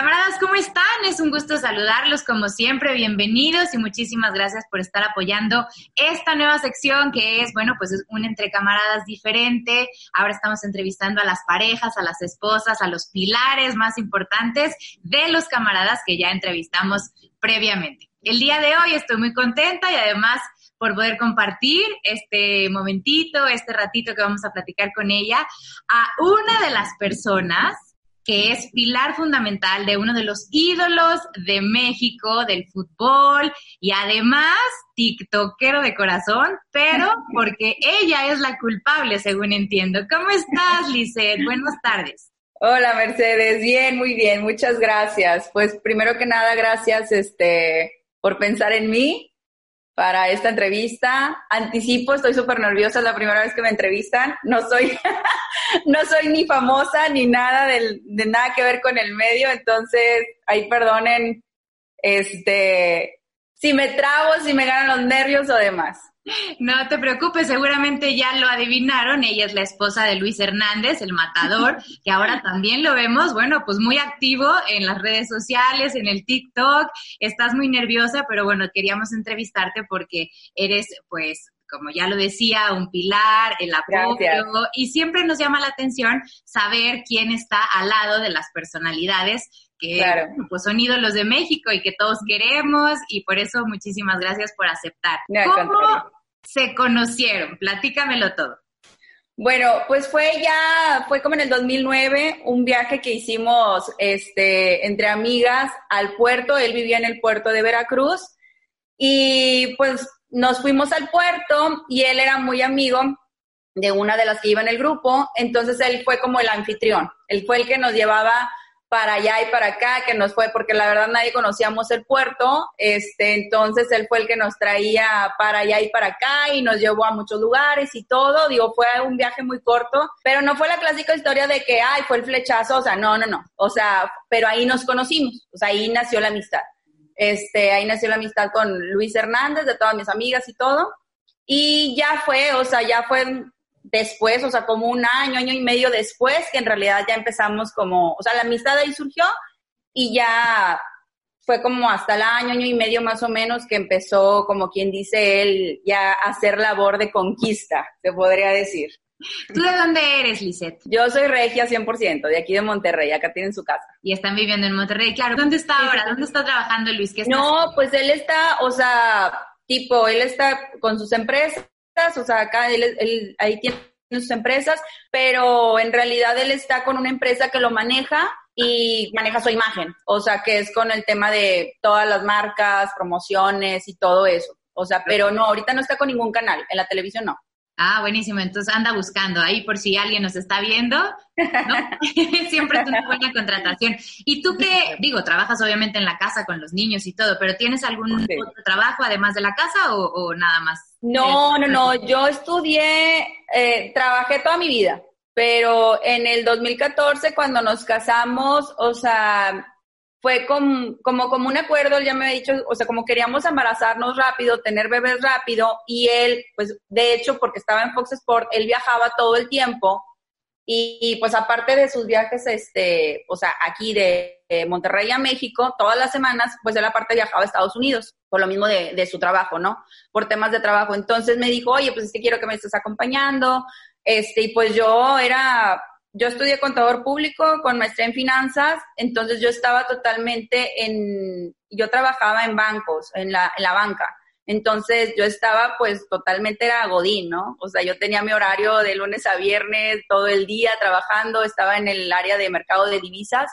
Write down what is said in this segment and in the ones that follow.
Camaradas, ¿cómo están? Es un gusto saludarlos como siempre, bienvenidos y muchísimas gracias por estar apoyando esta nueva sección que es, bueno, pues es un entre camaradas diferente. Ahora estamos entrevistando a las parejas, a las esposas, a los pilares más importantes de los camaradas que ya entrevistamos previamente. El día de hoy estoy muy contenta y además por poder compartir este momentito, este ratito que vamos a platicar con ella, a una de las personas que es pilar fundamental de uno de los ídolos de México, del fútbol y además tiktokero de corazón, pero porque ella es la culpable, según entiendo. ¿Cómo estás, Lizeth? Buenas tardes. Hola, Mercedes. Bien, muy bien. Muchas gracias. Pues primero que nada, gracias este, por pensar en mí para esta entrevista. Anticipo, estoy súper nerviosa, es la primera vez que me entrevistan. No soy, no soy ni famosa ni nada de nada que ver con el medio, entonces ahí perdonen este, si me trabo, si me ganan los nervios o demás. No te preocupes, seguramente ya lo adivinaron. Ella es la esposa de Luis Hernández, el matador, que ahora también lo vemos, bueno, pues muy activo en las redes sociales, en el TikTok. Estás muy nerviosa, pero bueno, queríamos entrevistarte porque eres, pues, como ya lo decía, un pilar, el apoyo, y siempre nos llama la atención saber quién está al lado de las personalidades que pues son ídolos de México y que todos queremos y por eso muchísimas gracias por aceptar. ¿Cómo se conocieron? Platícamelo todo. Bueno, pues fue ya, fue como en el 2009, un viaje que hicimos este, entre amigas al puerto, él vivía en el puerto de Veracruz y pues nos fuimos al puerto y él era muy amigo de una de las que iba en el grupo, entonces él fue como el anfitrión, él fue el que nos llevaba para allá y para acá, que nos fue, porque la verdad nadie conocíamos el puerto, este, entonces él fue el que nos traía para allá y para acá y nos llevó a muchos lugares y todo, digo, fue un viaje muy corto, pero no fue la clásica historia de que, ay, fue el flechazo, o sea, no, no, no, o sea, pero ahí nos conocimos, o sea, ahí nació la amistad, este, ahí nació la amistad con Luis Hernández, de todas mis amigas y todo, y ya fue, o sea, ya fue después, o sea, como un año, año y medio después, que en realidad ya empezamos como, o sea, la amistad ahí surgió y ya fue como hasta el año, año y medio más o menos que empezó, como quien dice él, ya a hacer labor de conquista, se podría decir. ¿Tú de dónde eres, Lisette? Yo soy regia 100%, de aquí de Monterrey, acá tienen su casa. Y están viviendo en Monterrey, claro. ¿Dónde está ahora? ¿Dónde está trabajando Luis? ¿Qué no, pues él está, o sea, tipo, él está con sus empresas, o sea, acá él, ahí tiene sus empresas, pero en realidad él está con una empresa que lo maneja y maneja su imagen, o sea, que es con el tema de todas las marcas, promociones y todo eso. O sea, pero no, ahorita no está con ningún canal, en la televisión no. Ah, buenísimo. Entonces anda buscando ahí por si alguien nos está viendo. ¿no? Siempre es una buena contratación. Y tú que, digo, trabajas obviamente en la casa con los niños y todo, pero ¿tienes algún otro trabajo además de la casa o, nada más? No, no, no. Yo estudié, eh, trabajé toda mi vida, pero en el 2014 cuando nos casamos, o sea, fue como, como, como un acuerdo, él ya me ha dicho, o sea, como queríamos embarazarnos rápido, tener bebés rápido, y él, pues, de hecho, porque estaba en Fox Sport, él viajaba todo el tiempo, y, pues aparte de sus viajes, este, o sea, aquí de, Monterrey a México, todas las semanas, pues él aparte viajaba a Estados Unidos, por lo mismo de, de su trabajo, ¿no? Por temas de trabajo. Entonces me dijo, oye, pues es que quiero que me estés acompañando, este, y pues yo era, yo estudié contador público con maestría en finanzas, entonces yo estaba totalmente en, yo trabajaba en bancos, en la, en la banca. Entonces yo estaba pues totalmente era godín, ¿no? O sea, yo tenía mi horario de lunes a viernes, todo el día trabajando, estaba en el área de mercado de divisas,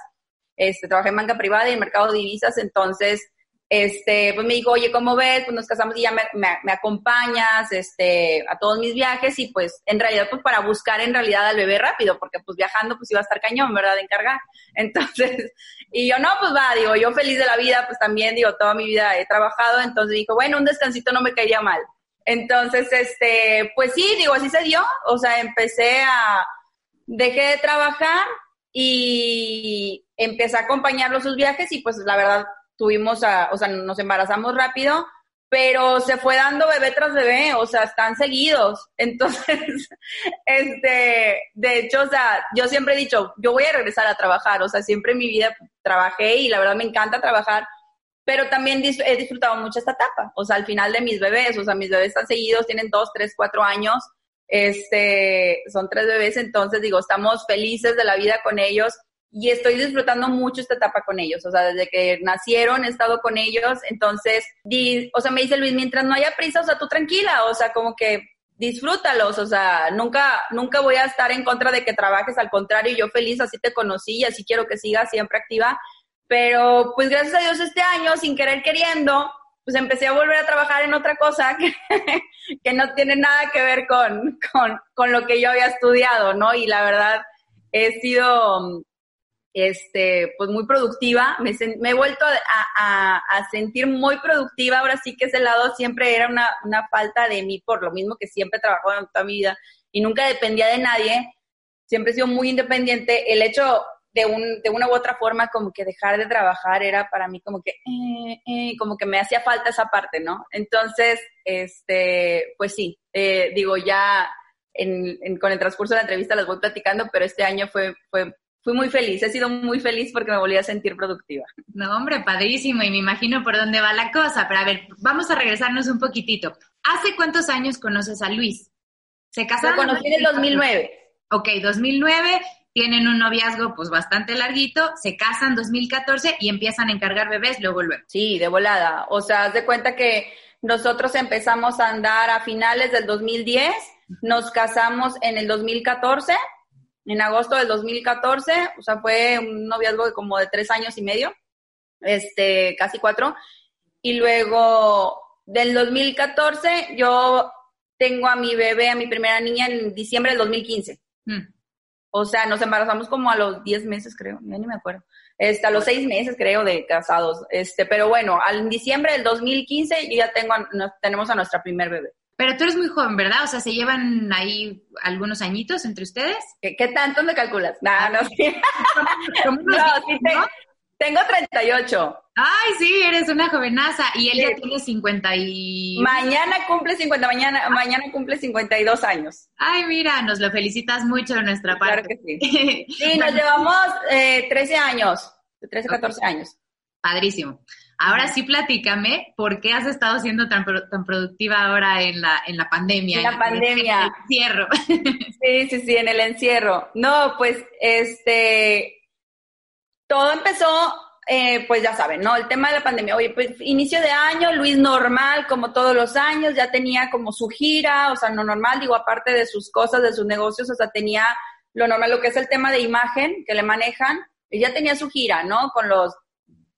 este, trabajé en banca privada y en mercado de divisas, entonces este, pues me dijo, oye, ¿cómo ves? Pues nos casamos y ya me, me, acompañas, este, a todos mis viajes y pues en realidad pues para buscar en realidad al bebé rápido, porque pues viajando pues iba a estar cañón, ¿verdad? De encargar. Entonces, y yo no, pues va, digo, yo feliz de la vida, pues también digo, toda mi vida he trabajado, entonces dijo, bueno, un descansito no me caía mal. Entonces, este, pues sí, digo, así se dio, o sea, empecé a, dejé de trabajar y empecé a acompañarlo sus viajes y pues la verdad tuvimos, a, o sea, nos embarazamos rápido, pero se fue dando bebé tras bebé, o sea, están seguidos. Entonces, este, de hecho, o sea, yo siempre he dicho, yo voy a regresar a trabajar, o sea, siempre en mi vida trabajé y la verdad me encanta trabajar, pero también he disfrutado mucho esta etapa, o sea, al final de mis bebés, o sea, mis bebés están seguidos, tienen dos, tres, cuatro años, este, son tres bebés, entonces digo, estamos felices de la vida con ellos y estoy disfrutando mucho esta etapa con ellos, o sea, desde que nacieron he estado con ellos, entonces, o sea, me dice Luis, mientras no haya prisa, o sea, tú tranquila, o sea, como que disfrútalos, o sea, nunca, nunca voy a estar en contra de que trabajes, al contrario, yo feliz, así te conocí y así quiero que sigas siempre activa, pero pues gracias a Dios este año, sin querer queriendo, pues empecé a volver a trabajar en otra cosa que, que no tiene nada que ver con, con, con lo que yo había estudiado, ¿no? Y la verdad, he sido este, pues muy productiva, me, me he vuelto a, a, sentir muy productiva, ahora sí que ese lado siempre era una, una falta de mí, por lo mismo que siempre he trabajado toda mi vida y nunca dependía de nadie, siempre he sido muy independiente, el hecho de, un, de una u otra forma como que dejar de trabajar era para mí como que, eh, eh, como que me hacía falta esa parte, ¿no? Entonces, este, pues sí, eh, digo, ya en, en, con el transcurso de la entrevista las voy platicando, pero este año fue, fue fui muy feliz, he sido muy feliz porque me volví a sentir productiva. No, hombre, padrísimo, y me imagino por dónde va la cosa. Pero a ver, vamos a regresarnos un poquitito. ¿Hace cuántos años conoces a Luis? ¿Se casaron? Lo conocí en el 2009. Ok, 2009, tienen un noviazgo pues bastante larguito, se casan 2014 y empiezan a encargar bebés luego luego. Sí, de volada. O sea, haz de cuenta que nosotros empezamos a andar a finales del 2010, nos casamos en el 2014 en agosto del 2014, o sea, fue un noviazgo de como de tres años y medio, este, casi cuatro. Y luego del 2014, yo tengo a mi bebé, a mi primera niña, en diciembre del 2015. Mm. O sea, nos embarazamos como a los 10 meses, creo, ya ni me acuerdo. Este, a los seis meses, creo, de casados. Este, pero bueno, al diciembre del 2015 yo ya tengo, tenemos a nuestra primer bebé. Pero tú eres muy joven, ¿verdad? O sea, ¿se llevan ahí algunos añitos entre ustedes? ¿Qué, tanto me calculas? no, no, sí. tengo 38. Ay, sí, eres una jovenaza. Y él ya tiene 50 y... Mañana cumple 50, mañana, mañana cumple 52 años. Ay, mira, nos lo felicitas mucho de nuestra parte. Claro que sí. Sí, nos llevamos eh, 13 años, 13, 14 años. Padrísimo. Ahora sí platícame, ¿por qué has estado siendo tan, tan productiva ahora en la, en la pandemia? En la pandemia. En el encierro. Sí, sí, sí, en el encierro. No, pues, este, todo empezó, eh, pues ya saben, ¿no? El tema de la pandemia. Oye, pues inicio de año, Luis normal, como todos los años, ya tenía como su gira, o sea, no normal, digo, aparte de sus cosas, de sus negocios, o sea, tenía lo normal, lo que es el tema de imagen que le manejan, y ya tenía su gira, ¿no? Con los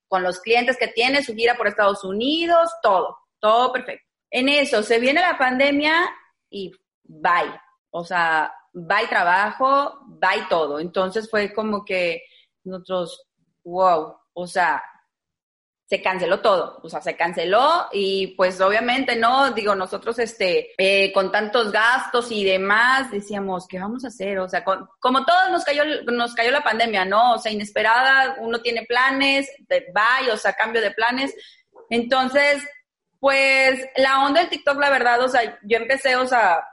con los clientes que tiene, su gira por Estados Unidos, todo, todo perfecto. En eso se viene la pandemia y bye. O sea, bye trabajo, bye todo. Entonces fue como que nosotros, wow, o sea, se canceló todo, o sea, se canceló y pues obviamente no, digo, nosotros este, eh, con tantos gastos y demás, decíamos, ¿qué vamos a hacer? O sea, como todos nos cayó, nos cayó la pandemia, ¿no? O sea, inesperada, uno tiene planes, va, o sea, cambio de planes. Entonces, pues la onda del TikTok, la verdad, o sea, yo empecé, o sea,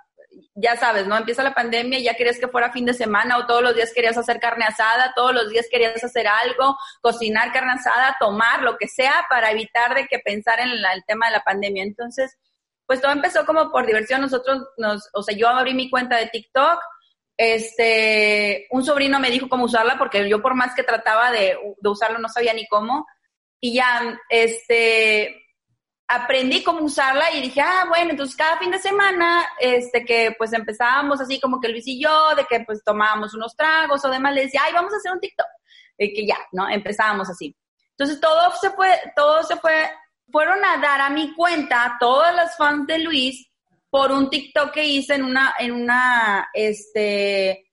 ya sabes, ¿no? Empieza la pandemia y ya querías que fuera fin de semana o todos los días querías hacer carne asada, todos los días querías hacer algo, cocinar carne asada, tomar, lo que sea, para evitar de que pensar en el tema de la pandemia. Entonces, pues todo empezó como por diversión. Nosotros, nos, o sea, yo abrí mi cuenta de TikTok, este, un sobrino me dijo cómo usarla porque yo por más que trataba de, de usarlo no sabía ni cómo. Y ya, este, aprendí cómo usarla y dije, ah, bueno, entonces cada fin de semana, este, que pues empezábamos así como que Luis y yo, de que pues tomábamos unos tragos o demás, le decía, ay, vamos a hacer un TikTok. Y que ya, ¿no? Empezábamos así. Entonces todo se fue, todo se fue, fueron a dar a mi cuenta todas las fans de Luis por un TikTok que hice en una, en una, este,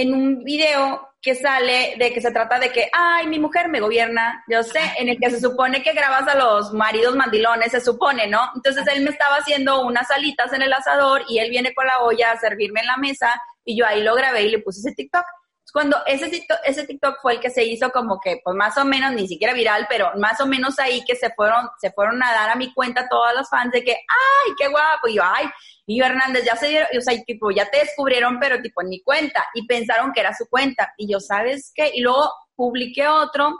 en un video que sale de que se trata de que, ay, mi mujer me gobierna, yo sé, en el que se supone que grabas a los maridos mandilones, se supone, ¿no? Entonces él me estaba haciendo unas alitas en el asador y él viene con la olla a servirme en la mesa y yo ahí lo grabé y le puse ese TikTok. Cuando ese TikTok, fue el que se hizo como que, pues más o menos, ni siquiera viral, pero más o menos ahí que se fueron, se fueron a dar a mi cuenta todas las fans de que, ay, qué guapo, y yo, ay, y yo, Hernández, ya se dieron, o sea, tipo, ya te descubrieron, pero tipo en mi cuenta, y pensaron que era su cuenta. Y yo, ¿sabes qué? Y luego, publiqué otro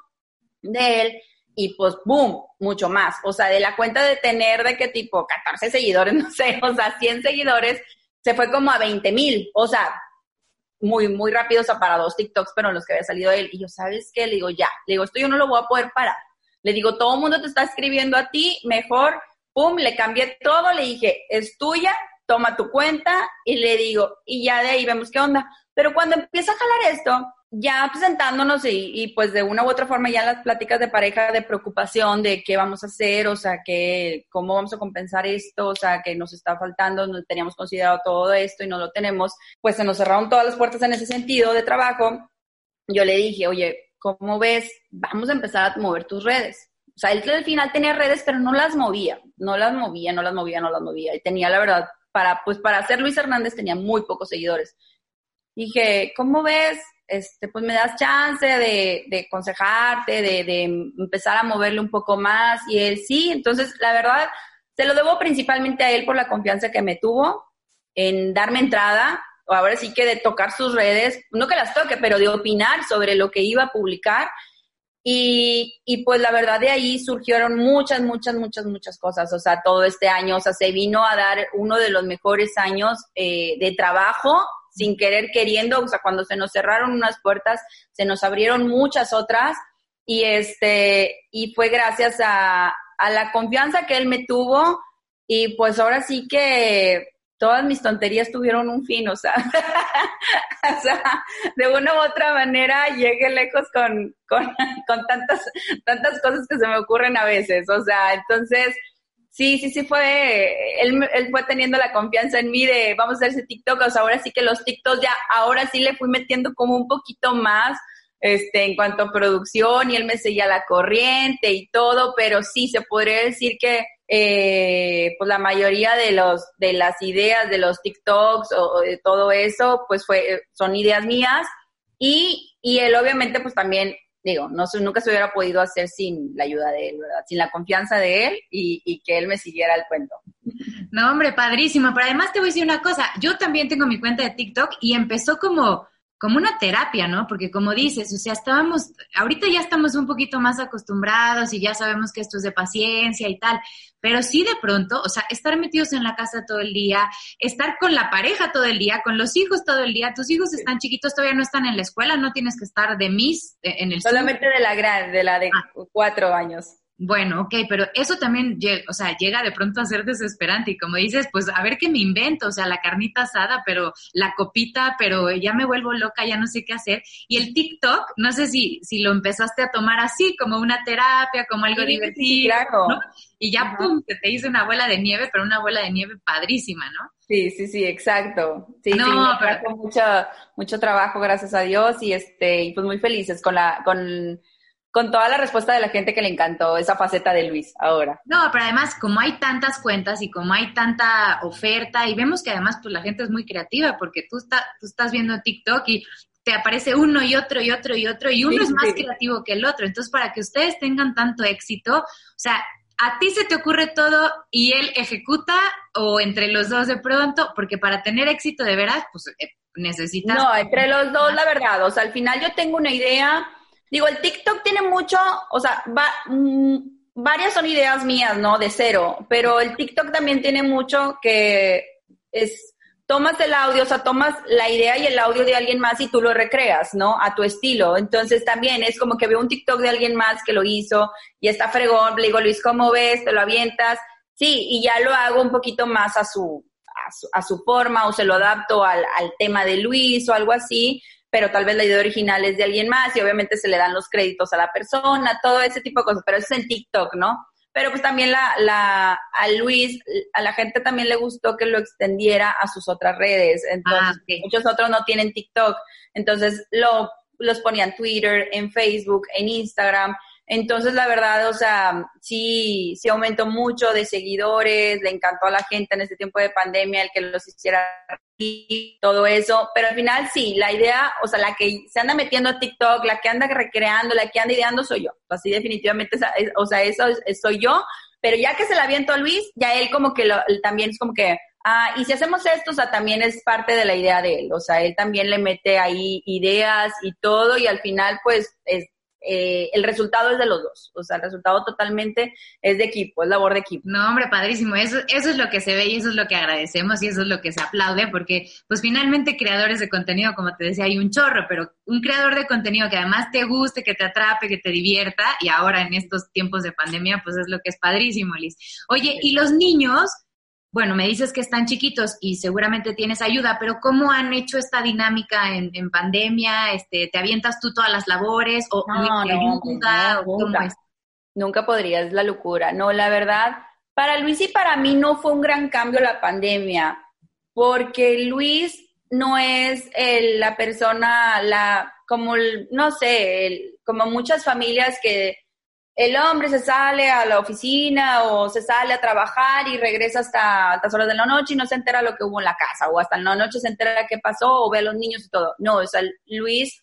de él y pues, boom, mucho más. O sea, de la cuenta de tener de qué tipo 14 seguidores, no sé, o sea, 100 seguidores, se fue como a 20 mil. O sea, muy, muy rápido, o sea, para dos TikToks, pero en los que había salido él. Y yo, ¿sabes qué? Le digo, ya, le digo, esto yo no lo voy a poder parar. Le digo, todo el mundo te está escribiendo a ti, mejor, pum, le cambié todo, le dije, es tuya, toma tu cuenta, y le digo, y ya de ahí vemos qué onda. Pero cuando empieza a jalar esto, ya presentándonos y, y, pues de una u otra forma ya las pláticas de pareja de preocupación de qué vamos a hacer, o sea, que cómo vamos a compensar esto, o sea, que nos está faltando, no teníamos considerado todo esto y no lo tenemos, pues se nos cerraron todas las puertas en ese sentido de trabajo. Yo le dije, oye, ¿cómo ves? Vamos a empezar a mover tus redes. O sea, él al final tenía redes, pero no las movía, no las movía, no las movía, no las movía. Y tenía, la verdad, para, pues para ser Luis Hernández tenía muy pocos seguidores. Dije, ¿cómo ves? Este, pues me das chance de, de aconsejarte, de, de, empezar a moverle un poco más. Y él sí, entonces la verdad, se lo debo principalmente a él por la confianza que me tuvo en darme entrada, o ahora sí que de tocar sus redes, no que las toque, pero de opinar sobre lo que iba a publicar. Y, y pues la verdad de ahí surgieron muchas, muchas, muchas, muchas cosas. O sea, todo este año, o sea, se vino a dar uno de los mejores años eh, de trabajo sin querer queriendo, o sea, cuando se nos cerraron unas puertas, se nos abrieron muchas otras y este, y fue gracias a, a la confianza que él me tuvo y pues ahora sí que todas mis tonterías tuvieron un fin, o sea, o sea de una u otra manera llegué lejos con, con, con tantas, tantas cosas que se me ocurren a veces, o sea, entonces, Sí, sí, sí fue, él, él fue teniendo la confianza en mí de vamos a hacer ese TikTok, o sea, ahora sí que los TikToks ya, ahora sí le fui metiendo como un poquito más, este, en cuanto a producción y él me seguía la corriente y todo, pero sí, se podría decir que eh, pues la mayoría de los, de las ideas de los TikToks o, de todo eso, pues fue, son ideas mías y, y él obviamente pues también digo, no nunca se hubiera podido hacer sin la ayuda de él, ¿verdad? Sin la confianza de él y, y, que él me siguiera el cuento. No, hombre, padrísimo. Pero además te voy a decir una cosa, yo también tengo mi cuenta de TikTok y empezó como como una terapia, ¿no? Porque como dices, o sea, estábamos, ahorita ya estamos un poquito más acostumbrados y ya sabemos que esto es de paciencia y tal, pero sí de pronto, o sea, estar metidos en la casa todo el día, estar con la pareja todo el día, con los hijos todo el día, tus hijos están chiquitos, todavía no están en la escuela, no tienes que estar de mis eh, en el Solamente de la gran, de la de ah. cuatro años. Bueno, ok, pero eso también, o sea, llega de pronto a ser desesperante y como dices, pues a ver qué me invento, o sea, la carnita asada, pero la copita, pero ya me vuelvo loca, ya no sé qué hacer. Y el TikTok, no sé si, si lo empezaste a tomar así, como una terapia, como algo divertido, claro. Y ya, pum, te hizo una bola de nieve, pero una bola de nieve padrísima, ¿no? Sí, sí, sí, exacto. Sí, no, sí, pero... mucho, mucho trabajo, gracias a Dios, y este, y pues muy felices con la, con con toda la respuesta de la gente que le encantó esa faceta de Luis ahora. No, pero además, como hay tantas cuentas y como hay tanta oferta, y vemos que además pues la gente es muy creativa, porque tú, está, tú estás viendo TikTok y te aparece uno y otro y otro y otro, y uno es más creativo que el otro. Entonces, para que ustedes tengan tanto éxito, o sea, a ti se te ocurre todo y él ejecuta o entre los dos de pronto, porque para tener éxito de veras, pues eh, necesitas... No, entre los dos, la verdad, o sea, al final yo tengo una idea Digo, el TikTok tiene mucho, o sea, va, mm, varias son ideas mías, ¿no? De cero, pero el TikTok también tiene mucho que es, tomas el audio, o sea, tomas la idea y el audio de alguien más y tú lo recreas, ¿no? A tu estilo. Entonces también es como que veo un TikTok de alguien más que lo hizo y está fregón, le digo, Luis, ¿cómo ves? ¿Te lo avientas? Sí, y ya lo hago un poquito más a su, a su, a su forma o se lo adapto al, al tema de Luis o algo así pero tal vez la idea original es de alguien más y obviamente se le dan los créditos a la persona, todo ese tipo de cosas, pero eso es en TikTok, ¿no? Pero pues también la, la, a Luis, a la gente también le gustó que lo extendiera a sus otras redes. Entonces, ah, muchos otros no tienen TikTok. Entonces, lo, los ponían en Twitter, en Facebook, en Instagram. Entonces, la verdad, o sea, sí, sí aumentó mucho de seguidores, le encantó a la gente en este tiempo de pandemia el que los hiciera y todo eso, pero al final sí, la idea, o sea, la que se anda metiendo a TikTok, la que anda recreando, la que anda ideando soy yo. Así definitivamente, o sea, eso soy yo, pero ya que se la aviento a Luis, ya él como que lo, también es como que ah, y si hacemos esto, o sea, también es parte de la idea de él, o sea, él también le mete ahí ideas y todo, y al final, pues, es, eh, el resultado es de los dos. O sea, el resultado totalmente es de equipo, es labor de equipo. No, hombre, padrísimo. Eso, eso es lo que se ve y eso es lo que agradecemos y eso es lo que se aplaude porque, pues finalmente, creadores de contenido, como te decía, hay un chorro, pero un creador de contenido que además te guste, que te atrape, que te divierta y ahora en estos tiempos de pandemia, pues es lo que es padrísimo, Liz. Oye, ¿y los niños? Bueno, me dices que están chiquitos y seguramente tienes ayuda, pero ¿cómo han hecho esta dinámica en, pandemia? Este, ¿Te avientas tú todas las labores o no, ayuda? nunca, nunca podría, es la locura. No, la verdad, para Luis y para mí no fue un gran cambio la pandemia, porque Luis no es la persona, la, como, no sé, como muchas familias que el hombre se sale a la oficina o se sale a trabajar y regresa hasta altas horas de la noche y no se entera lo que hubo en la casa o hasta la noche se entera qué pasó o ve a los niños y todo. No, o sea, Luis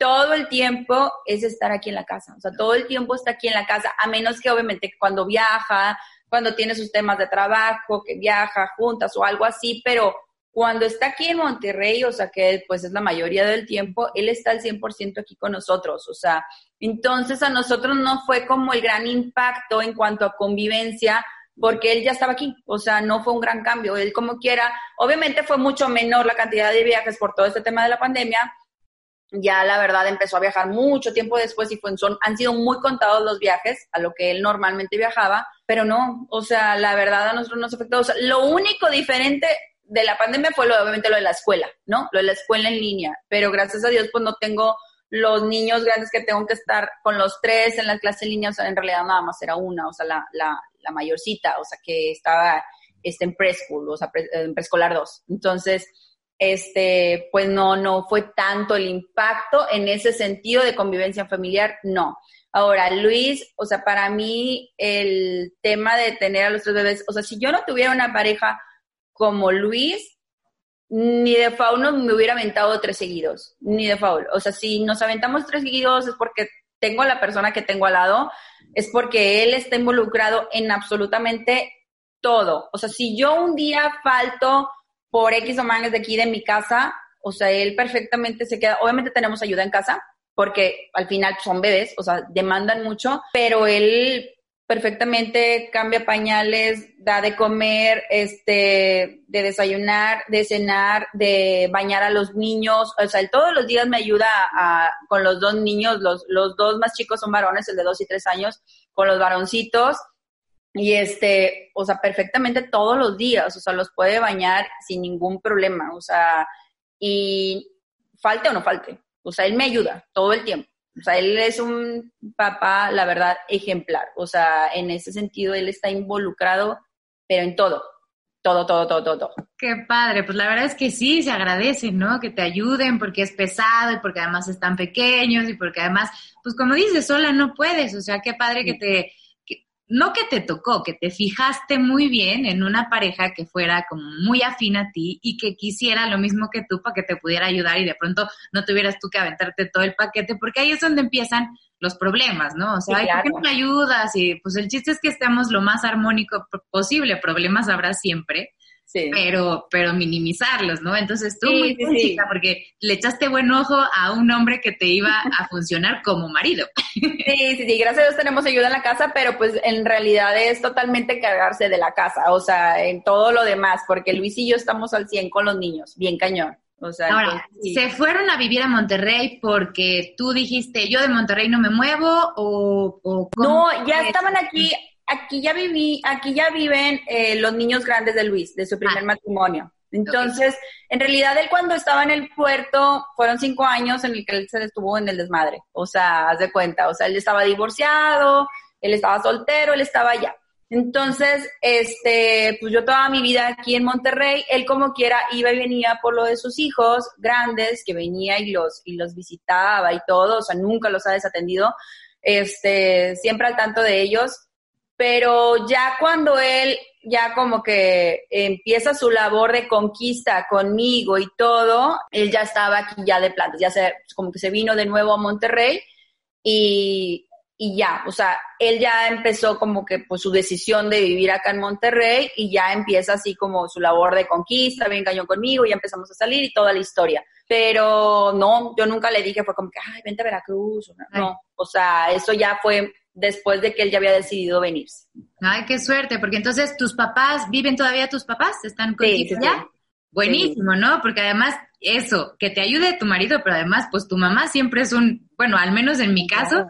todo el tiempo es estar aquí en la casa, o sea, todo el tiempo está aquí en la casa, a menos que obviamente cuando viaja, cuando tiene sus temas de trabajo, que viaja juntas o algo así, pero cuando está aquí en Monterrey, o sea que pues es la mayoría del tiempo, él está al 100% aquí con nosotros, o sea, entonces a nosotros no fue como el gran impacto en cuanto a convivencia, porque él ya estaba aquí, o sea, no fue un gran cambio, él como quiera, obviamente fue mucho menor la cantidad de viajes por todo este tema de la pandemia, ya la verdad empezó a viajar mucho tiempo después y son, han sido muy contados los viajes a lo que él normalmente viajaba, pero no, o sea, la verdad a nosotros nos afectó, o sea, lo único diferente de la pandemia fue lo, obviamente lo de la escuela, ¿no? Lo de la escuela en línea, pero gracias a Dios pues no tengo los niños grandes que tengo que estar con los tres en la clase en línea, o sea, en realidad nada más era una, o sea, la, la, la mayorcita, o sea, que estaba este, en preschool, o sea, en preescolar 2. Entonces, este, pues no, no fue tanto el impacto en ese sentido de convivencia familiar, no. Ahora, Luis, o sea, para mí el tema de tener a los tres bebés, o sea, si yo no tuviera una pareja como Luis, ni de Fauno me hubiera aventado tres seguidos, ni de Faul. O sea, si nos aventamos tres seguidos es porque tengo a la persona que tengo al lado, es porque él está involucrado en absolutamente todo. O sea, si yo un día falto por X o manes de aquí de mi casa, o sea, él perfectamente se queda. Obviamente tenemos ayuda en casa, porque al final son bebés, o sea, demandan mucho, pero él perfectamente cambia pañales, da de comer, este, de desayunar, de cenar, de bañar a los niños, o sea, él todos los días me ayuda a, con los dos niños, los, los dos más chicos son varones, el de dos y tres años, con los varoncitos, y este, o sea, perfectamente todos los días, o sea, los puede bañar sin ningún problema, o sea, y falte o no falte, o sea, él me ayuda todo el tiempo. O sea, él es un papá, la verdad, ejemplar. O sea, en ese sentido, él está involucrado, pero en todo. Todo, todo, todo, todo, todo. Qué padre, pues la verdad es que sí, se agradece, ¿no? Que te ayuden porque es pesado y porque además están pequeños y porque además, pues como dices, sola no puedes, o sea, qué padre que te, no que te tocó, que te fijaste muy bien en una pareja que fuera como muy afín a ti y que quisiera lo mismo que tú para que te pudiera ayudar y de pronto no tuvieras tú que aventarte todo el paquete, porque ahí es donde empiezan los problemas, ¿no? O sea, ¿por qué no me ayudas? Y pues el chiste es que estemos lo más armónico posible, problemas habrá siempre, pero, pero minimizarlos, ¿no? Entonces tú muy sí, porque le echaste buen ojo a un hombre que te iba a funcionar como marido. Sí, sí, sí, gracias a Dios tenemos ayuda en la casa, pero pues en realidad es totalmente cargarse de la casa, o sea, en todo lo demás, porque Luis y yo estamos al 100 con los niños, bien cañón. O sea, Ahora, ¿se fueron a vivir a Monterrey porque tú dijiste, yo de Monterrey no me muevo o, o No, ya estaban aquí aquí ya viví, aquí ya viven eh, los niños grandes de Luis, de su primer ah. matrimonio. Entonces, en realidad él cuando estaba en el puerto, fueron cinco años en el que él se estuvo en el desmadre. O sea, haz de cuenta, o sea, él estaba divorciado, él estaba soltero, él estaba allá. Entonces, este, pues yo toda mi vida aquí en Monterrey, él como quiera iba y venía por lo de sus hijos grandes, que venía y los, y los visitaba y todo, o sea, nunca los ha desatendido, este, siempre al tanto de ellos pero ya cuando él ya como que empieza su labor de conquista conmigo y todo, él ya estaba aquí ya de plantas, ya se, como que se vino de nuevo a Monterrey y, y ya, o sea, él ya empezó como que pues su decisión de vivir acá en Monterrey y ya empieza así como su labor de conquista, bien cañón conmigo, ya empezamos a salir y toda la historia. Pero no, yo nunca le dije, fue como que, ay, vente a Veracruz, no, o sea, eso ya fue después de que él ya había decidido venirse. Ay, qué suerte, porque entonces tus papás, ¿viven todavía tus papás? ¿Están contigo ya? Buenísimo, ¿no? Porque además eso, que te ayude tu marido, pero además pues tu mamá siempre es un, bueno, al menos en mi caso,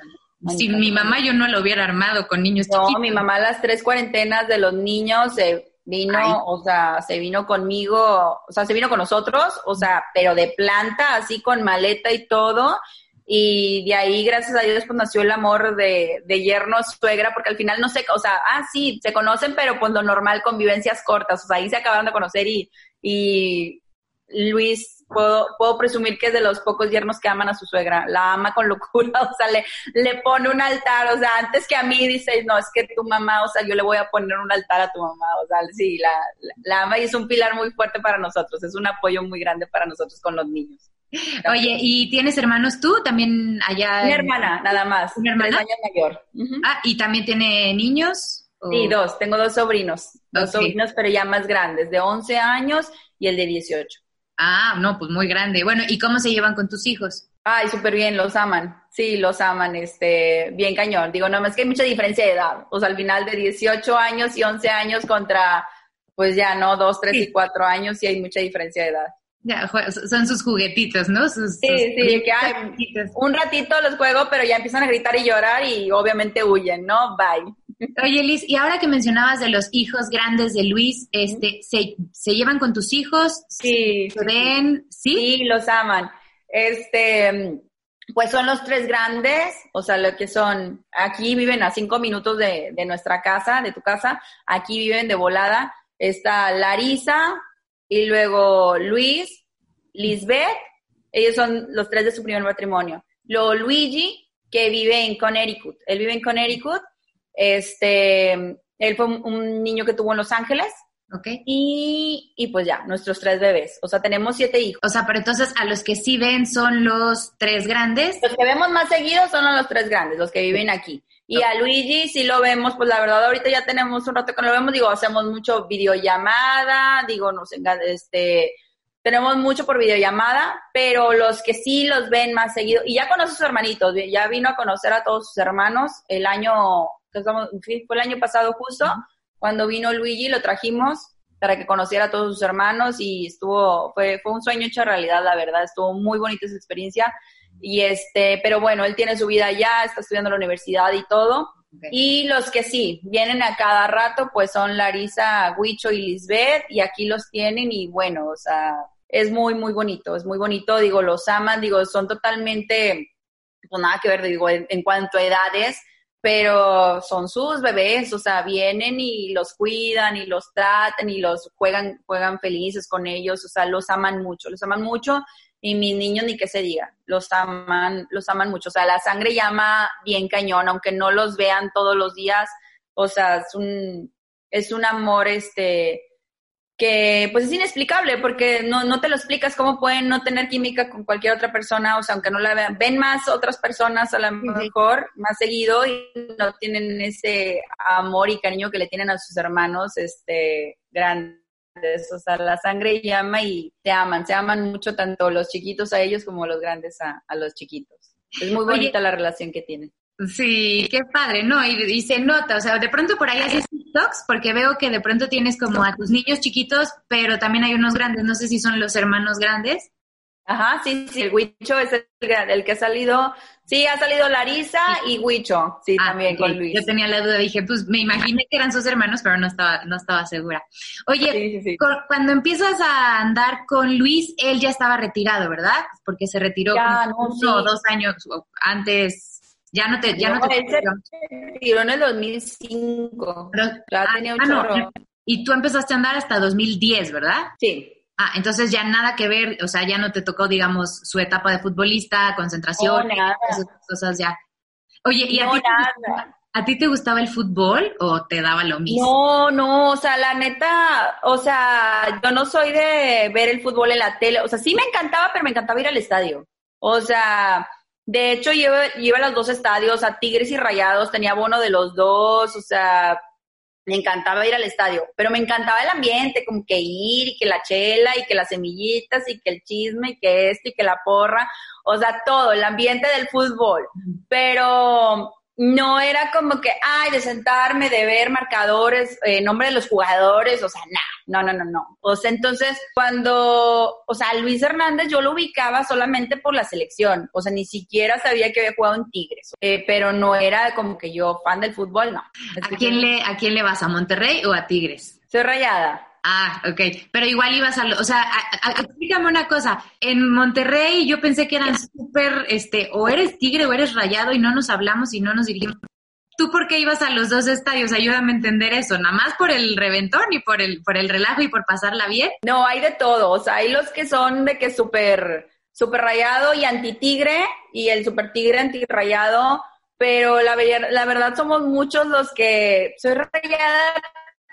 si mi mamá yo no lo hubiera armado con niños no, mi mamá las tres cuarentenas de los niños se vino, o sea, se vino conmigo, o sea, se vino con nosotros, o sea, pero de planta, así con maleta y todo. Y de ahí, gracias a Dios, pues nació el amor de, de yerno suegra, porque al final no sé, o sea, ah, sí, se conocen, pero pues lo normal, convivencias cortas, o sea, ahí se acabaron de conocer y, y Luis puedo, puedo presumir que es de los pocos yernos que aman a su suegra, la ama con locura, o sea, le, le pone un altar, o sea, antes que a mí dice, no, es que tu mamá, o sea, yo le voy a poner un altar a tu mamá, o sea, sí, la, la, ama y es un pilar muy fuerte para nosotros, es un apoyo muy grande para nosotros con los niños. Oye, ¿y tienes hermanos tú también allá? Una hermana, nada más. Una hermana. años mayor. Ah, ¿y también tiene niños? Sí, dos. Tengo dos sobrinos. Dos sobrinos, pero ya más grandes, de 11 años y el de 18. Ah, no, pues muy grande. Bueno, ¿y cómo se llevan con tus hijos? Ay, súper bien, los aman. Sí, los aman, este, bien cañón. Digo, no, más que hay mucha diferencia de edad. O sea, al final de 18 años y 11 años contra, pues ya, ¿no? 2, 3 y 4 años, sí hay mucha diferencia de edad. Ya, son sus juguetitos, ¿no? sí, sí, que hay, un ratito los juego, pero ya empiezan a gritar y llorar y obviamente huyen, ¿no? Bye. Oye, Liz, y ahora que mencionabas de los hijos grandes de Luis, este, ¿se, ¿se llevan con tus hijos? Sí. ¿Se ven? ¿Sí? Sí, los aman. Este, pues son los tres grandes, o sea, lo que son, aquí viven a cinco minutos de, de nuestra casa, de tu casa, aquí viven de volada. Está Larisa y luego Luis, Lisbeth, ellos son los tres de su primer matrimonio. Luego Luigi, que vive en Connecticut. Él vive en Connecticut este, él fue un, niño que tuvo en Los Ángeles. Ok. Y, y, pues ya, nuestros tres bebés. O sea, tenemos siete hijos. O sea, pero entonces a los que sí ven son los tres grandes. Los que vemos más seguidos son los tres grandes, los que viven aquí. Y a Luigi sí lo vemos, pues la verdad ahorita ya tenemos un rato que no lo vemos, digo, hacemos mucho videollamada, digo, nos este, tenemos mucho por videollamada, pero los que sí los ven más seguido, y ya conoce a sus hermanitos, ya vino a conocer a todos sus hermanos el año fue el año pasado justo, cuando vino Luigi, lo trajimos para que conociera a todos sus hermanos y estuvo, fue, fue un sueño hecho realidad, la verdad, estuvo muy bonita esa experiencia. Y este, pero bueno, él tiene su vida allá, está estudiando en la universidad y todo. Y los que sí, vienen a cada rato, pues son Larisa, Huicho y Lisbeth, y aquí los tienen, y bueno, o sea, es muy, muy bonito, es muy bonito, digo, los aman, digo, son totalmente, pues nada que ver, digo, en cuanto a edades, pero son sus bebés, o sea, vienen y los cuidan y los tratan y los juegan, juegan felices con ellos, o sea, los aman mucho, los aman mucho y mis niños ni que se diga, los aman, los aman mucho, o sea, la sangre llama bien cañón, aunque no los vean todos los días, o sea, es un, es un amor, este, que pues es inexplicable porque no, no te lo explicas cómo pueden no tener química con cualquier otra persona, o sea, aunque no la vean, ven más otras personas a lo mejor más seguido y no tienen ese amor y cariño que le tienen a sus hermanos este grandes. O sea, la sangre llama y te aman, se aman mucho tanto los chiquitos a ellos como los grandes a, los chiquitos. Es muy bonita la relación que tienen. Sí, qué padre, ¿no? Y, se nota, o sea, de pronto por ahí haces TikToks, porque veo que de pronto tienes como a tus niños chiquitos, pero también hay unos grandes, no sé si son los hermanos grandes. Ajá, sí, sí, el Huicho es el, el que ha salido, sí, ha salido Larisa y Huicho, sí, ah, también con Luis. Yo tenía la duda, dije, pues me imaginé que eran sus hermanos, pero no estaba, no estaba segura. Oye, cuando empiezas a andar con Luis, él ya estaba retirado, ¿verdad? Porque se retiró ya, dos años antes ya no te, ya no, te. tiró en el 2005. ya ah, tenía un ah, Y tú empezaste a andar hasta 2010, ¿verdad? Sí. Ah, entonces ya nada que ver, o sea, ya no te tocó, digamos, su etapa de futbolista, concentración, esas cosas ya. Oye, ¿y a, ti a ti te gustaba el fútbol o te daba lo mismo? No, no, o sea, la neta, o sea, yo no soy de ver el fútbol en la tele, o sea, sí me encantaba, pero me encantaba ir al estadio. O sea, De hecho, lleva, lleva los dos estadios, a Tigres y Rayados, tenía bono de los dos, o sea, me encantaba ir al estadio, pero me encantaba el ambiente, como que ir y que la chela y que las semillitas y que el chisme y que esto y que la porra, o sea, todo, el ambiente del fútbol. Pero no era como que, ay, de sentarme, de ver marcadores, eh, nombre de los jugadores, o sea, no, no, no, no. O sea, entonces, cuando, o sea, Luis Hernández yo lo ubicaba solamente por la selección, o sea, ni siquiera sabía que había jugado en Tigres, eh, pero no era como que yo fan del fútbol, no. ¿A quién, le, ¿A quién le vas? ¿A Monterrey o a Tigres? Soy rayada. Ah, ok. Pero igual ibas a, o sea, explícame una cosa. En Monterrey yo pensé que eran súper, este, o eres tigre o eres rayado y no nos hablamos y no nos dirigimos. ¿Tú por qué ibas a los dos estadios? Ayúdame a entender eso. ¿Nada más por el reventón y por el, por el relajo y por pasarla bien? No, hay de todo. O sea, hay los que son de que súper, súper rayado y anti-tigre y el súper tigre anti-rayado. Pero la, la verdad somos muchos los que soy rayada,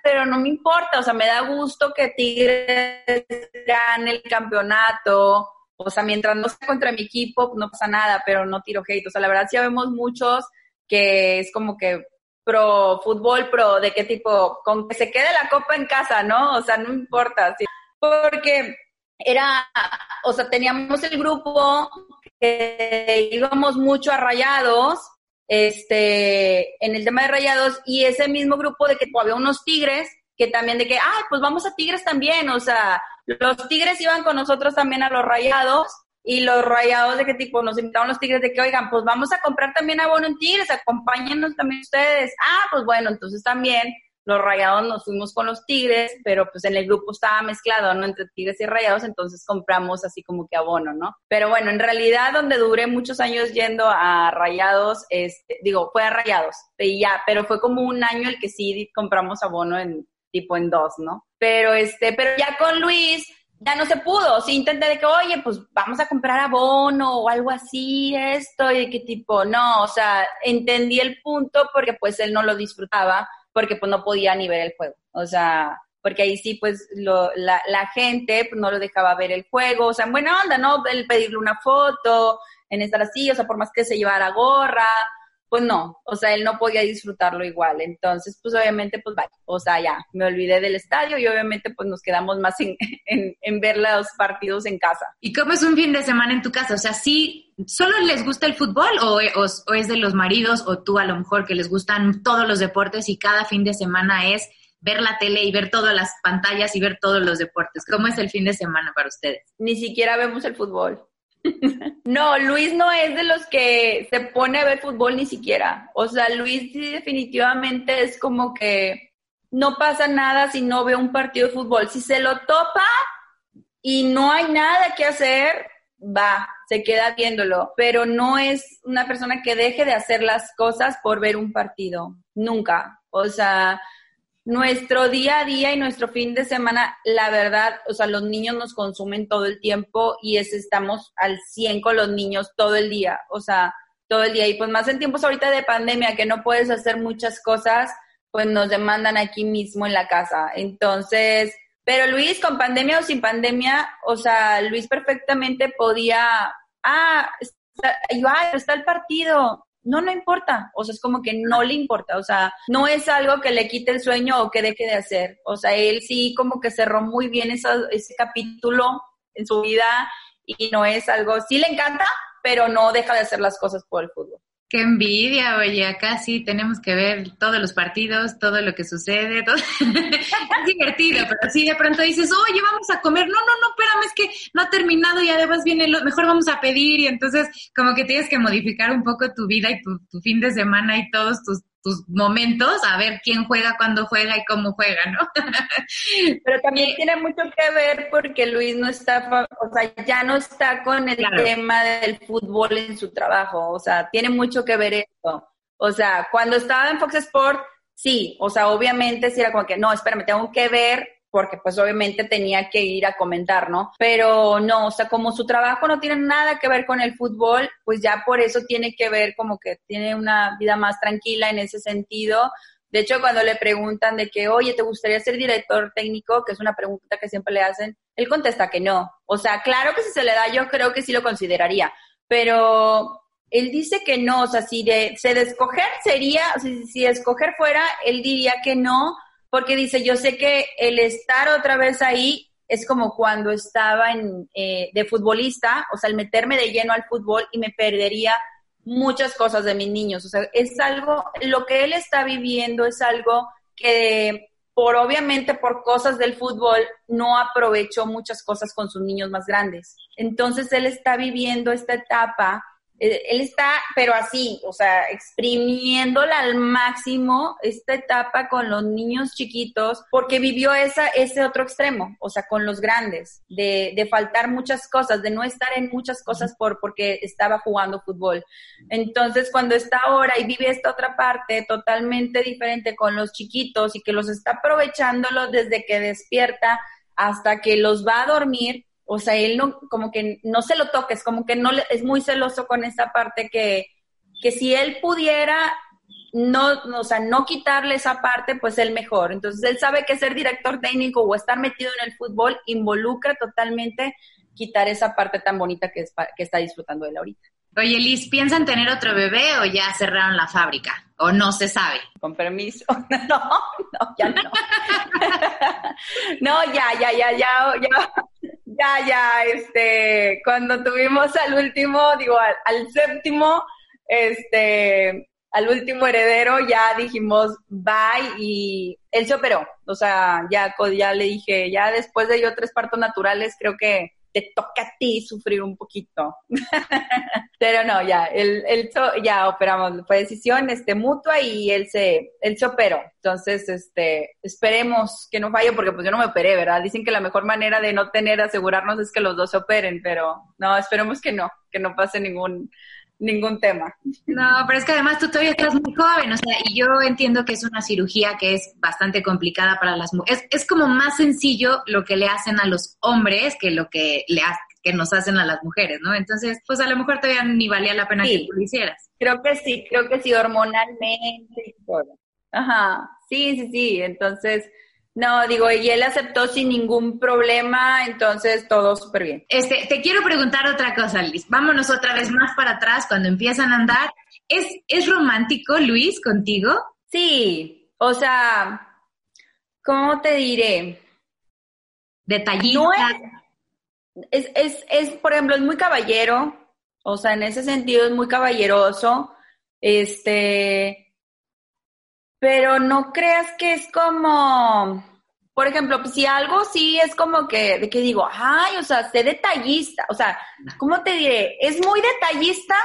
pero no me importa, o sea, me da gusto que Tigres gane el campeonato, o sea, mientras no sea contra mi equipo, no pasa nada, pero no tiro hate, o sea, la verdad sí vemos muchos que es como que pro fútbol, pro de qué tipo, con que se quede la copa en casa, ¿no? O sea, no importa, porque era, o sea, teníamos el grupo que íbamos mucho a rayados este, en el tema de rayados y ese mismo grupo de que había unos tigres que también de que, ay, pues vamos a tigres también, o sea, los tigres iban con nosotros también a los rayados y los rayados de qué tipo nos invitaban los tigres de que, oigan, pues vamos a comprar también abono en tigres, acompáñenos también ustedes. Ah, pues bueno, entonces también los rayados nos fuimos con los tigres, pero pues en el grupo estaba mezclado, ¿no? Entre tigres y rayados, entonces compramos así como que abono, ¿no? Pero bueno, en realidad donde duré muchos años yendo a rayados, este, digo, fue a rayados, y ya, pero fue como un año el que sí compramos abono en tipo en dos, ¿no? Pero este, pero ya con Luis, ya no se pudo. Sí intenté de que, oye, pues vamos a comprar abono o algo así, esto, y qué tipo, no, o sea, entendí el punto porque pues él no lo disfrutaba porque pues no podía ni ver el juego. O sea, porque ahí sí pues lo, la, gente pues, no lo dejaba ver el juego, o sea, en buena onda, ¿no? El pedirle una foto, en estar así, o sea, por más que se llevara gorra, pues no, o sea, él no podía disfrutarlo igual. Entonces, pues obviamente, pues vaya, o sea, ya, me olvidé del estadio y obviamente pues nos quedamos más en, en, en, ver los partidos en casa. ¿Y cómo es un fin de semana en tu casa? O sea, ¿sí solo les gusta el fútbol o, o, es de los maridos o tú a lo mejor que les gustan todos los deportes y cada fin de semana es ver la tele y ver todas las pantallas y ver todos los deportes? ¿Cómo es el fin de semana para ustedes? Ni siquiera vemos el fútbol. No, Luis no es de los que se pone a ver fútbol ni siquiera. O sea, Luis sí definitivamente es como que no pasa nada si no ve un partido de fútbol. Si se lo topa y no hay nada que hacer, va, se queda viéndolo. Pero no es una persona que deje de hacer las cosas por ver un partido. Nunca. O sea, nuestro día a día y nuestro fin de semana, la verdad, o sea, los niños nos consumen todo el tiempo y es, estamos al 100 con los niños todo el día, o sea, todo el día. Y pues más en tiempos ahorita de pandemia que no puedes hacer muchas cosas, pues nos demandan aquí mismo en la casa. Entonces, pero Luis, con pandemia o sin pandemia, o sea, Luis perfectamente podía, ah, está, está el partido, no, no importa, o sea, es como que no le importa, o sea, no es algo que le quite el sueño o que deje de hacer, o sea, él sí como que cerró muy bien ese capítulo en su vida y no es algo, sí le encanta, pero no deja de hacer las cosas por el fútbol. Qué envidia, oye, acá sí tenemos que ver todos los partidos, todo lo que sucede, todo. es divertido, pero sí de pronto dices, oye, vamos a comer, no, no, no, espérame, es que no ha terminado y además viene lo, mejor vamos a pedir y entonces como que tienes que modificar un poco tu vida y tu, tu fin de semana y todos tus tus momentos, a ver quién juega, cuándo juega y cómo juega, ¿no? Pero también tiene mucho que ver porque Luis no está, o sea, ya no está con el tema del fútbol en su trabajo, o sea, tiene mucho que ver eso. O sea, cuando estaba en Fox Sport, sí, o sea, obviamente sí era como que, no, espérame, tengo que ver porque pues obviamente tenía que ir a comentar, ¿no? Pero no, o sea, como su trabajo no tiene nada que ver con el fútbol, pues ya por eso tiene que ver como que tiene una vida más tranquila en ese sentido. De hecho, cuando le preguntan de que, oye, ¿te gustaría ser director técnico? Que es una pregunta que siempre le hacen, él contesta que no. O sea, claro que si se le da, yo creo que sí lo consideraría, pero él dice que no, o sea, si de, se de escoger sería, si, si escoger fuera, él diría que no, porque dice, yo sé que el estar otra vez ahí es como cuando estaba en, eh, de futbolista, o sea, el meterme de lleno al fútbol y me perdería muchas cosas de mis niños. O sea, es algo, lo que él está viviendo es algo que por obviamente por cosas del fútbol no aprovechó muchas cosas con sus niños más grandes. Entonces él está viviendo esta etapa él está, pero así, o sea, exprimiéndola al máximo esta etapa con los niños chiquitos, porque vivió esa, ese otro extremo, o sea, con los grandes, de, de faltar muchas cosas, de no estar en muchas cosas por, porque estaba jugando fútbol. Entonces, cuando está ahora y vive esta otra parte totalmente diferente con los chiquitos y que los está aprovechándolo desde que despierta hasta que los va a dormir, o sea, él no, como que no se lo toques, como que no, es muy celoso con esa parte que, que si él pudiera no, o sea, no quitarle esa parte, pues él mejor. Entonces, él sabe que ser director técnico o estar metido en el fútbol involucra totalmente quitar esa parte tan bonita que, que está disfrutando él ahorita. Oye, Liz, ¿piensan tener otro bebé o ya cerraron la fábrica? ¿O no se sabe? Con permiso. No, no, ya no. no, ya, ya, ya, ya, ya. Ya, ya, este, cuando tuvimos al último, digo, al, séptimo, este, al último heredero, ya dijimos bye y él se operó. O sea, ya, ya le dije, ya después de yo tres partos naturales, creo que te toca a ti sufrir un poquito. Pero no, ya, él, él ya operamos, fue decisión este, mutua y él se, él se operó. Entonces, este, esperemos que no falle porque pues yo no me operé, ¿verdad? Dicen que la mejor manera de no tener, asegurarnos es que los dos se operen, pero no, esperemos que no, que no pase ningún, ningún tema. No, pero es que además tú todavía estás muy joven, o sea, y yo entiendo que es una cirugía que es bastante complicada para las mujeres. Es, es como más sencillo lo que le hacen a los hombres que lo que le que nos hacen a las mujeres, ¿no? Entonces, pues a lo mejor todavía ni valía la pena que tú lo hicieras. Creo que sí, creo que sí, hormonalmente Ajá, sí, sí, sí, entonces no, digo, y él aceptó sin ningún problema, entonces todo súper bien. Este, te quiero preguntar otra cosa, Liz. Vámonos otra vez más para atrás cuando empiezan a andar. ¿Es, es romántico, Luis, contigo? Sí, o sea, ¿cómo te diré? Detallista. No es, es, es, por ejemplo, es muy caballero, o sea, en ese sentido es muy caballeroso, este, pero no creas que es como, por ejemplo, si algo sí es como que, de que digo, ay, o sea, sé detallista, o sea, ¿cómo te diré? Es muy detallista,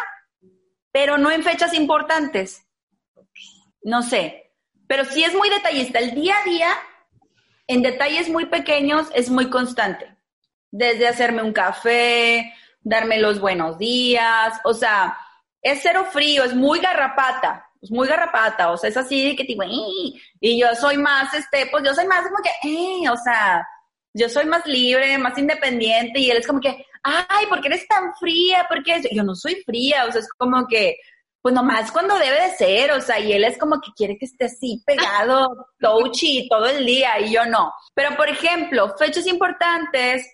pero no en fechas importantes. No sé, pero sí es muy detallista. El día a día, en detalles muy pequeños, es muy constante. Desde hacerme un café, darme los buenos días, o sea, es cero frío, es muy garrapata, pues muy garrapata, o sea, es así que tipo, y yo soy más, este, pues yo soy más como que, o sea, yo soy más libre, más independiente, y él es como que, ay, ¿por qué eres tan fría? ¿Por qué? Yo no soy fría, o sea, es como que, pues nomás cuando debe de ser, o sea, y él es como que quiere que esté así pegado, touchy todo el día, y yo no. Pero, por ejemplo, fechas importantes,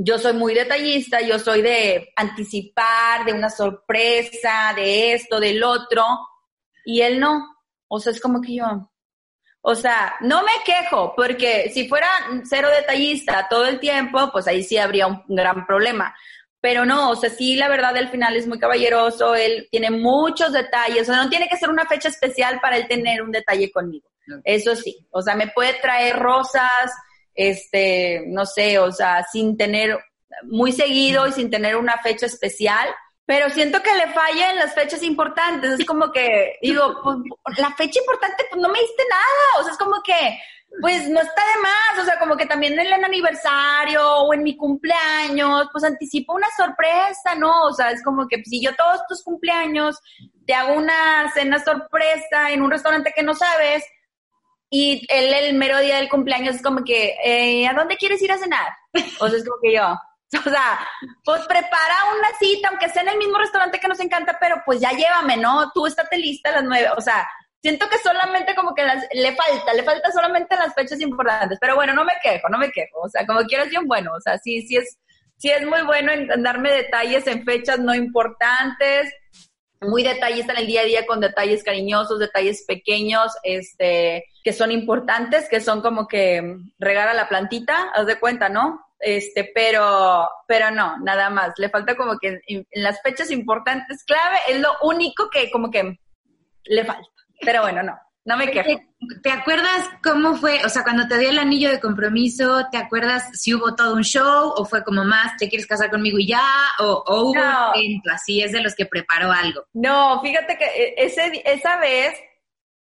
yo soy muy detallista, yo soy de anticipar, de una sorpresa, de esto, del otro, y él no. O sea, es como que yo, o sea, no me quejo, porque si fuera cero detallista todo el tiempo, pues ahí sí habría un gran problema. Pero no, o sea, sí, la verdad, al final es muy caballeroso, él tiene muchos detalles, o sea, no tiene que ser una fecha especial para él tener un detalle conmigo. Eso sí, o sea, me puede traer rosas, este, no sé, o sea, sin tener muy seguido y sin tener una fecha especial, pero siento que le falla en las fechas importantes. Es como que, digo, pues la fecha importante, pues no me diste nada. O sea, es como que, pues no está de más. O sea, como que también en el aniversario o en mi cumpleaños, pues anticipo una sorpresa, ¿no? O sea, es como que si yo todos tus cumpleaños te hago una cena sorpresa en un restaurante que no sabes, y él el mero día del cumpleaños es como que, eh, ¿a dónde quieres ir a cenar? O sea, es como que yo, o sea, pues prepara una cita, aunque sea en el mismo restaurante que nos encanta, pero pues ya llévame, ¿no? Tú estate lista a las nueve. O sea, siento que solamente como que le falta, le falta solamente las fechas importantes. Pero bueno, no me quejo, no me quejo. O sea, como quiero es bien bueno. O sea, sí, sí es, sí es muy bueno en darme detalles en fechas no importantes, muy detallista en el día a día con detalles cariñosos, detalles pequeños, este, que son importantes, que son como que regar a la plantita, haz de cuenta, ¿no? Este, pero, pero no, nada más. Le falta como que en, en las fechas importantes clave es lo único que como que le falta. Pero bueno, no. No me quejo. ¿Te acuerdas cómo fue? O sea, cuando te dio el anillo de compromiso, ¿te acuerdas si hubo todo un show o fue como más, te quieres casar conmigo y ya? ¿O, hubo un evento así? ¿Es de los que preparó algo? No, fíjate que e, ese, esa vez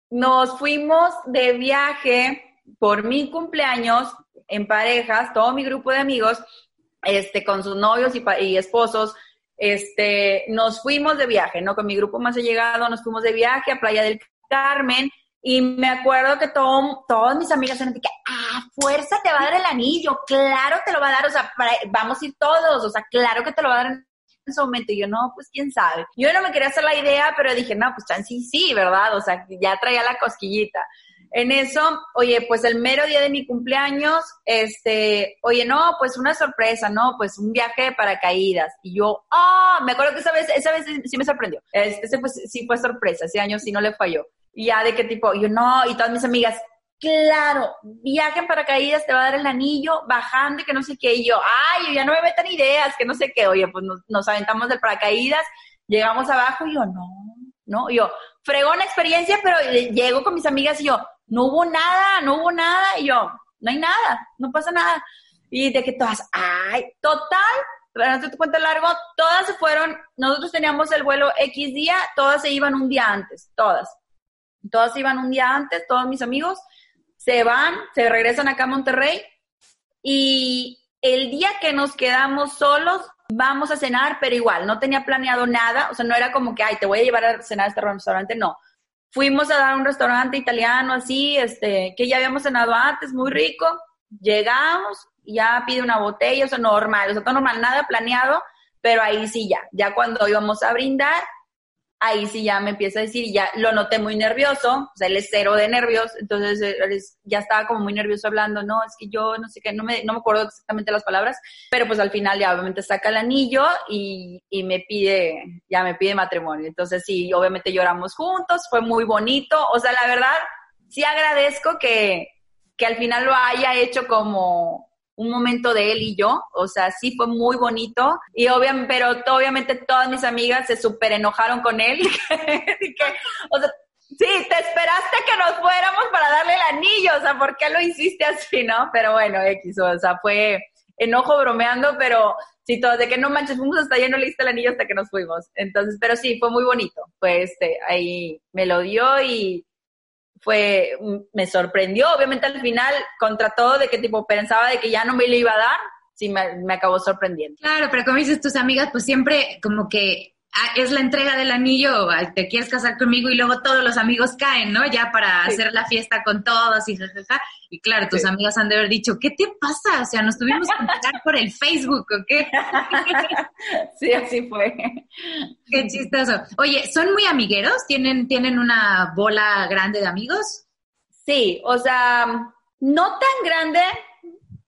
nos fuimos de viaje por mi cumpleaños en parejas, todo mi grupo de amigos, este, con sus novios y, y esposos, este, nos fuimos de viaje, ¿no? Con mi grupo más allegado, nos fuimos de viaje a Playa del Carmen y me acuerdo que todo, todas mis amigas eran de que, ah, fuerza te va a dar el anillo, claro te lo va a dar, o sea, vamos a ir todos, o sea, claro que te lo va a dar en ese momento. Y yo, no, pues quién sabe. Yo no me quería hacer la idea, pero dije, no, pues chance sí, sí, ¿verdad? O sea, ya traía la cosquillita. En eso, oye, pues el mero día de mi cumpleaños, este, oye, no, pues una sorpresa, no, pues un viaje de paracaídas. Y yo, ah, me acuerdo que esa vez, esa vez sí me sorprendió. Ese pues sí fue sorpresa, ese año sí no le falló. Y ya de qué tipo, yo no, y todas mis amigas, claro, viaje en paracaídas, te va a dar el anillo, bajando y que no sé qué. Y yo, ay, ya no me metan ideas, que no sé qué. Oye, pues nos, aventamos del paracaídas, llegamos abajo y yo, no, no. Y yo, fregó experiencia, pero llego con mis amigas y yo, no hubo nada, no hubo nada. Y yo, no hay nada, no pasa nada. Y de que todas, ay, total, para no te cuento largo, todas se fueron, nosotros teníamos el vuelo X día, todas se iban un día antes, todas. Todas iban un día antes, todos mis amigos, se van, se regresan acá a Monterrey y el día que nos quedamos solos, vamos a cenar, pero igual, no tenía planeado nada, o sea, no era como que, ay, te voy a llevar a cenar a este restaurante, no. Fuimos a dar un restaurante italiano así, este, que ya habíamos cenado antes, muy rico, llegamos, ya pide una botella, o sea, normal, o sea, todo normal, nada planeado, pero ahí sí ya, ya cuando íbamos a brindar, ahí sí ya me empieza a decir, ya lo noté muy nervioso, o sea, él es cero de nervios, entonces eh, ya estaba como muy nervioso hablando, no, es que yo no sé qué, no me, no me acuerdo exactamente las palabras, pero pues al final ya obviamente saca el anillo y, y me pide, ya me pide matrimonio, entonces sí, obviamente lloramos juntos, fue muy bonito, o sea, la verdad, sí agradezco que, que al final lo haya hecho como, un momento de él y yo, o sea, sí fue muy bonito, y obviamente, pero obviamente todas mis amigas se súper enojaron con él, o sea, sí, te esperaste que nos fuéramos para darle el anillo, o sea, ¿por qué lo hiciste así, no? Pero bueno, X, o sea, fue enojo bromeando, pero sí, todo, de que no manches, fuimos hasta allá, no le diste el anillo hasta que nos fuimos. Entonces, pero sí, fue muy bonito, pues este, ahí me lo dio y, fue, me sorprendió, obviamente al final, contra todo de que tipo pensaba de que ya no me lo iba a dar, sí me, me acabó sorprendiendo. Claro, pero como dices tus amigas, pues siempre como que es la entrega del anillo, te quieres casar conmigo y luego todos los amigos caen, ¿no? Ya para hacer la fiesta con todos y jajaja. Y claro, tus amigas han de haber dicho, ¿qué te pasa? O sea, nos tuvimos que enterar por el Facebook, ¿o qué? sí, así fue. Qué chistoso. Oye, ¿son muy amigueros? ¿Tienen, ¿Tienen una bola grande de amigos? Sí, o sea, no tan grande,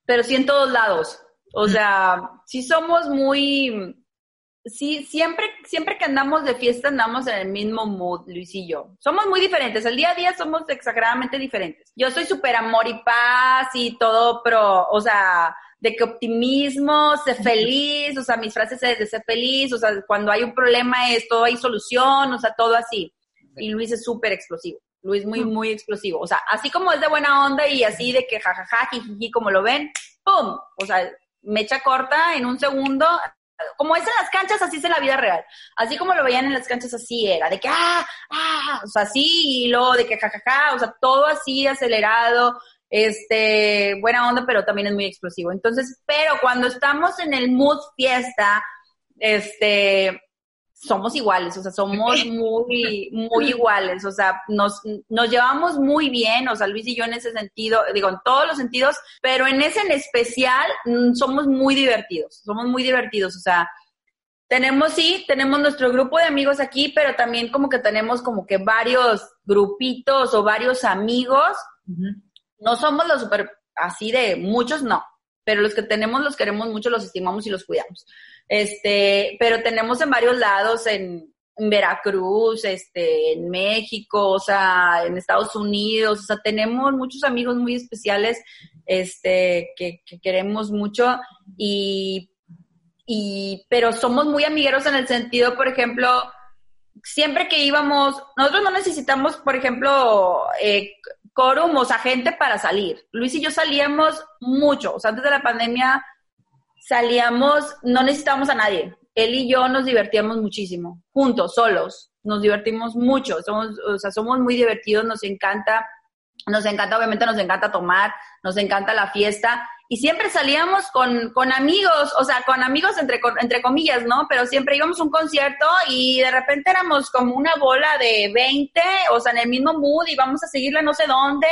pero sí en todos lados. O sea, sí somos muy sí, siempre, siempre que andamos de fiesta andamos en el mismo mood, Luis y yo. Somos muy diferentes, el día a día somos exageradamente diferentes. Yo soy súper amor y paz y todo pro, o sea, de que optimismo, sé feliz, o sea, mis frases es de ser feliz, o sea, cuando hay un problema es todo hay solución, o sea, todo así. Y Luis es súper explosivo. Luis muy, muy explosivo. O sea, así como es de buena onda y así de que jajaja, jiji, como lo ven, ¡pum! O sea, mecha corta en un segundo, como es en las canchas, así es en la vida real. Así como lo veían en las canchas, así era, de que, ah, ah, o sea, así, y luego de que, jajaja, o sea, todo así acelerado, este, buena onda, pero también es muy explosivo. Entonces, pero cuando estamos en el mood fiesta, este, somos iguales, o sea, somos muy, muy iguales, o sea, nos, nos llevamos muy bien, o sea, Luis y yo en ese sentido, digo, en todos los sentidos, pero en ese en especial mm, somos muy divertidos, somos muy divertidos, o sea, tenemos, sí, tenemos nuestro grupo de amigos aquí, pero también como que tenemos como que varios grupitos o varios amigos, no somos los super así de muchos, no, pero los que tenemos los queremos mucho, los estimamos y los cuidamos. Este, pero tenemos en varios lados, en, Veracruz, este, en México, o sea, en Estados Unidos, o sea, tenemos muchos amigos muy especiales, este, que, que queremos mucho y, y, pero somos muy amigueros en el sentido, por ejemplo, siempre que íbamos, nosotros no necesitamos, por ejemplo, eh, quórum, o sea, gente para salir. Luis y yo salíamos mucho, o sea, antes de la pandemia salíamos, no necesitábamos a nadie. Él y yo nos divertíamos muchísimo, juntos, solos. Nos divertimos mucho, somos, o sea, somos muy divertidos, nos encanta, nos encanta, obviamente nos encanta tomar, nos encanta la fiesta y siempre salíamos con, con amigos, o sea, con amigos entre, entre comillas, ¿no? Pero siempre íbamos a un concierto y de repente éramos como una bola de 20, o sea, en el mismo mood y vamos a seguirle no sé dónde.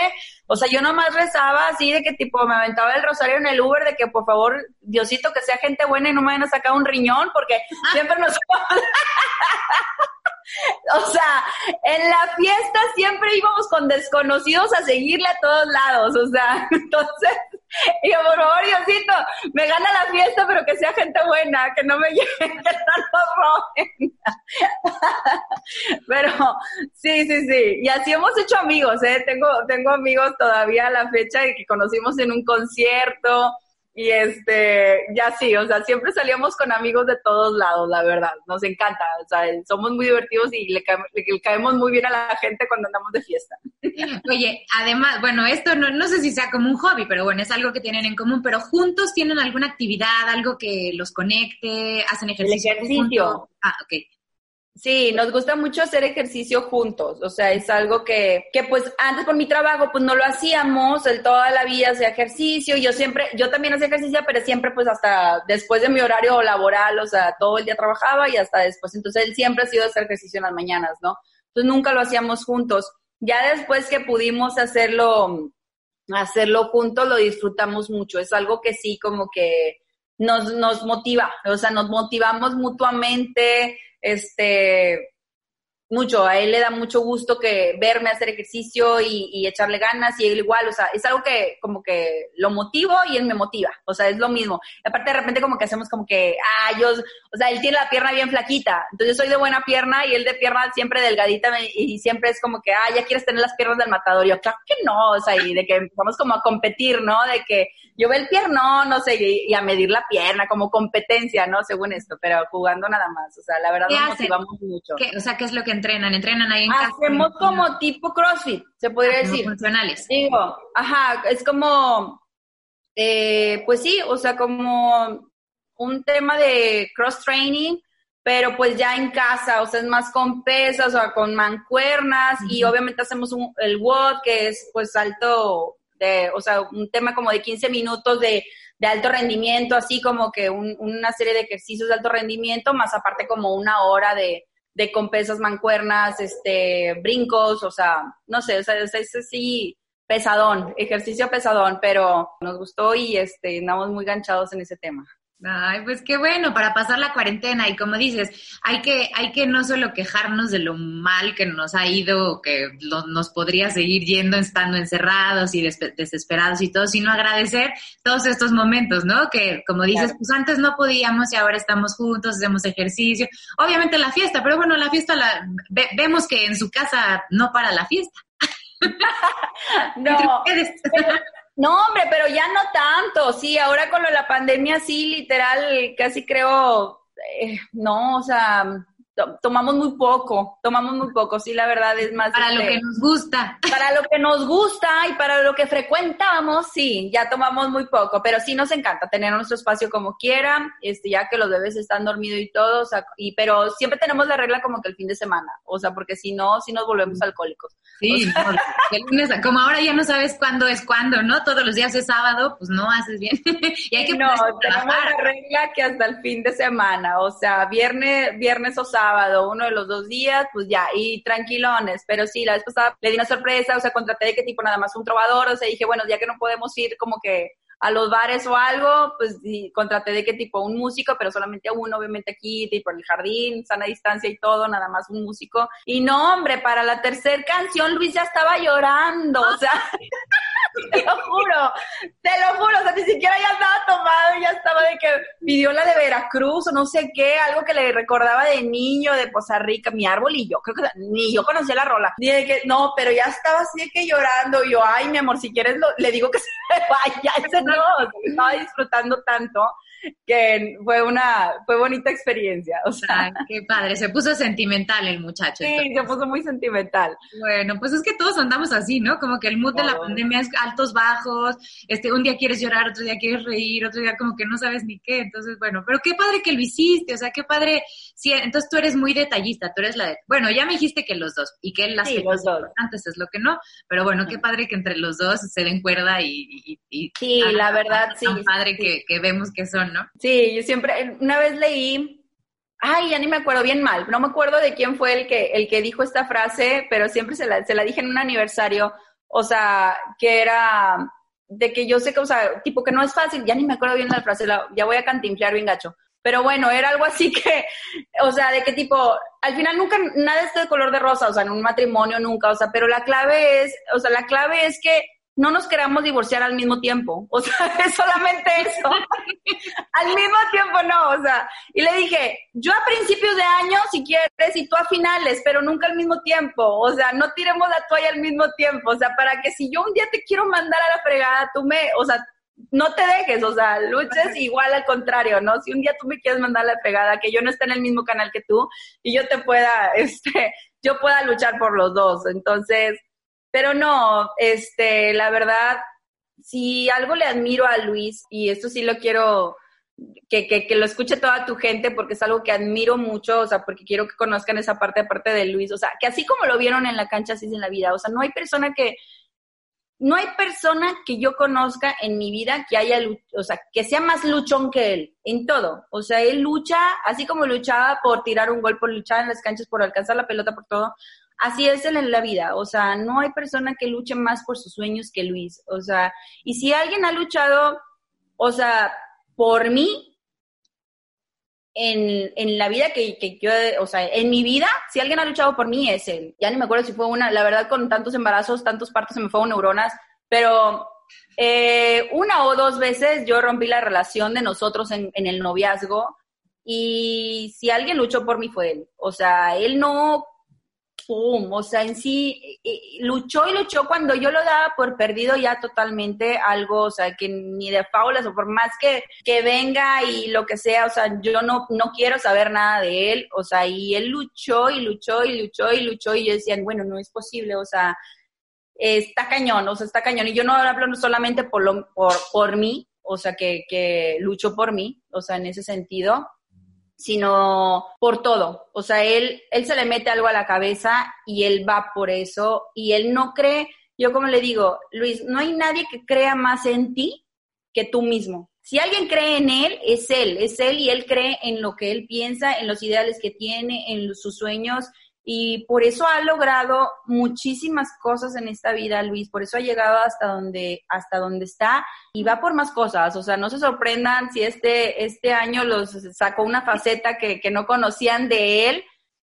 O sea, yo nomás rezaba así de que tipo me aventaba el rosario en el Uber de que por favor, Diosito, que sea gente buena y no me vayan a sacar un riñón porque siempre nos... O sea, en la fiesta siempre íbamos con desconocidos a seguirle a todos lados, o sea, entonces, y por favor, Diosito, me gana la fiesta, pero que sea gente buena, que no me lleven, que no roben. Pero, sí, sí, sí, y así hemos hecho amigos, ¿eh? Tengo, tengo amigos todavía a la fecha y que conocimos en un concierto, y este, ya sí, o sea, siempre salíamos con amigos de todos lados, la verdad, nos encanta, o sea, somos muy divertidos y le, caemos muy bien a la gente cuando andamos de fiesta. Oye, además, bueno, esto no, no sé si sea como un hobby, pero bueno, es algo que tienen en común, pero juntos tienen alguna actividad, algo que los conecte, hacen ejercicio. El ejercicio. Ah, ok. Sí, nos gusta mucho hacer ejercicio juntos, o sea, es algo que, que pues antes por mi trabajo pues no lo hacíamos, él toda la vida hacía ejercicio, yo siempre, yo también hacía ejercicio, pero siempre pues hasta después de mi horario laboral, o sea, todo el día trabajaba y hasta después, entonces él siempre ha sido hacer ejercicio en las mañanas, ¿no? Entonces nunca lo hacíamos juntos. Ya después que pudimos hacerlo, hacerlo juntos, lo disfrutamos mucho, es algo que sí como que nos, nos motiva, o sea, nos motivamos mutuamente, este, mucho, a él le da mucho gusto que verme hacer ejercicio y, echarle ganas y él igual, o sea, es algo que como que lo motivo y él me motiva, o sea, es lo mismo. aparte de repente como que hacemos como que, ah, yo, o sea, él tiene la pierna bien flaquita, entonces yo soy de buena pierna y él de pierna siempre delgadita y siempre es como que, ah, ya quieres tener las piernas del matador, yo, claro que no, o sea, y de que vamos como a competir, ¿no? De que yo veo el piernón, no sé, y, a medir la pierna como competencia, ¿no? Según esto, pero jugando nada más, o sea, la verdad nos motivamos mucho. o sea, ¿qué es lo que entrenan? ¿Entrenan ahí en casa? Hacemos como tipo CrossFit, se podría decir. funcionales. Digo, ajá, es como, eh, pues sí, o sea, como un tema de cross-training, pero pues ya en casa, o sea, es más con pesas, o sea, con mancuernas, y obviamente hacemos un, el WOD, que es pues alto, de, o sea, un tema como de 15 minutos de, de alto rendimiento, así como que una serie de ejercicios de alto rendimiento, más aparte como una hora de, de con mancuernas, este, brincos, o sea, no sé, o sea, es, así pesadón, ejercicio pesadón, pero nos gustó y este, andamos muy ganchados en ese tema. Ay, pues qué bueno, para pasar la cuarentena y como dices, hay que, hay que no solo quejarnos de lo mal que nos ha ido, que nos podría seguir yendo estando encerrados y desesperados y todo, sino agradecer todos estos momentos, ¿no? Que como dices, pues antes no podíamos y ahora estamos juntos, hacemos ejercicio. Obviamente la fiesta, pero bueno, la fiesta la vemos que en su casa no para la fiesta. no. No, hombre, pero ya no tanto. Sí, ahora con lo de la pandemia, sí, literal, casi creo, eh, no, o sea, tomamos muy poco, tomamos muy poco, sí, la verdad es más... Para lo este, que nos gusta. Para lo que nos gusta y para lo que frecuentamos, sí, ya tomamos muy poco, pero sí nos encanta tener nuestro espacio como quiera, este, ya que los bebés están dormidos y todo, o sea, y, pero siempre tenemos la regla como que el fin de semana, o sea, porque si no, si nos volvemos alcohólicos. Sí, como ahora ya no sabes cuándo es cuándo, ¿no? Todos los días es sábado, pues no haces bien. y hay que no, tenemos la regla que hasta el fin de semana, o sea, viernes, viernes o sábado sábado, uno de los dos días, pues ya, y tranquilones. Pero sí, la vez pasada le di una sorpresa, o sea, contraté de qué tipo nada más un trovador, o sea, dije, bueno, ya que no podemos ir como que a los bares o algo, pues contraté de qué tipo un músico, pero solamente a uno, obviamente aquí, tipo en el jardín, sana distancia y todo, nada más un músico. Y no, hombre, para la tercera canción Luis ya estaba llorando, o sea, te lo juro, te lo juro, o sea, ni siquiera ya estaba tomado, ya estaba de que pidió la de Veracruz o no sé qué, algo que le recordaba de niño, de Poza Rica, mi árbol y yo, creo que ni yo conocía la rola. Ni de que, no, pero ya estaba así de que llorando, y yo, ay, mi amor, si quieres le digo que se vaya, ese no, estaba disfrutando tanto que fue una, fue bonita experiencia, o sea. qué padre, se puso sentimental el muchacho. Sí, se puso muy sentimental. Bueno, pues es que todos andamos así, ¿no? Como que el mood de la pandemia es altos, bajos, este, un día quieres llorar, otro día quieres reír, otro día como que no sabes ni qué, entonces, bueno, pero qué padre que lo hiciste, o sea, qué padre, sí, entonces tú eres muy detallista, tú eres la de, bueno, ya me dijiste que los dos, y que las sí, fechas importantes es lo que no, pero bueno, qué padre que entre los dos se den cuerda y... y, sí, la verdad, sí. Tan padre que, que vemos que son, ¿no? Sí, yo siempre, una vez leí, ay, ya ni me acuerdo bien mal, no me acuerdo de quién fue el que, el que dijo esta frase, pero siempre se la, se la dije en un aniversario, o sea, que era de que yo sé que, o sea, tipo que no es fácil, ya ni me acuerdo bien la frase, ya voy a cantinflar bien gacho. Pero bueno, era algo así que, o sea, de qué tipo, al final nunca, nada es de color de rosa, o sea, en un matrimonio nunca, o sea, pero la clave es, o sea, la clave es que no nos queramos divorciar al mismo tiempo. O sea, es solamente eso. al mismo tiempo no, o sea. Y le dije, yo a principios de año, si quieres, y tú a finales, pero nunca al mismo tiempo. O sea, no tiremos la toalla al mismo tiempo. O sea, para que si yo un día te quiero mandar a la fregada, tú me, o sea, no te dejes, o sea, luches igual al contrario, ¿no? Si un día tú me quieres mandar la fregada, que yo no esté en el mismo canal que tú y yo te pueda, este, yo pueda luchar por los dos. Entonces, pero no, este, la verdad, si algo le admiro a Luis, y esto sí lo quiero que, que, que, lo escuche toda tu gente porque es algo que admiro mucho, o sea, porque quiero que conozcan esa parte aparte de Luis, o sea, que así como lo vieron en la cancha, así es en la vida, o sea, no hay persona que, no hay persona que yo conozca en mi vida que haya, o sea, que sea más luchón que él, en todo, o sea, él lucha, así como luchaba por tirar un gol, por luchar en las canchas, por alcanzar la pelota, por todo, así es en la vida, o sea, no hay persona que luche más por sus sueños que Luis, o sea, y si alguien ha luchado, o sea, por mí, en, en la vida que, que, yo, o sea, en mi vida, si alguien ha luchado por mí es él. Ya ni me acuerdo si fue una, la verdad con tantos embarazos, tantos partos se me fueron neuronas, pero eh, una o dos veces yo rompí la relación de nosotros en, en el noviazgo y si alguien luchó por mí fue él. O sea, él no O sea, en sí luchó y luchó cuando yo lo daba por perdido ya totalmente algo, o sea, que ni de faulas o por más que, que venga y lo que sea, o sea, yo no, no quiero saber nada de él, o sea, y él luchó y luchó y luchó y luchó y yo decía, bueno, no es posible, o sea, está cañón, o sea, está cañón. Y yo no hablo solamente por, lo, por, por mí, o sea, que, que luchó por mí, o sea, en ese sentido, sino por todo. O sea, él, él se le mete algo a la cabeza y él va por eso y él no cree, yo como le digo, Luis, no hay nadie que crea más en ti que tú mismo. Si alguien cree en él, es él, es él y él cree en lo que él piensa, en los ideales que tiene, en sus sueños y por eso ha logrado muchísimas cosas en esta vida, Luis, por eso ha llegado hasta donde, hasta donde está y va por más cosas, o sea, no se sorprendan si este, este año los sacó una faceta que, que no conocían de él,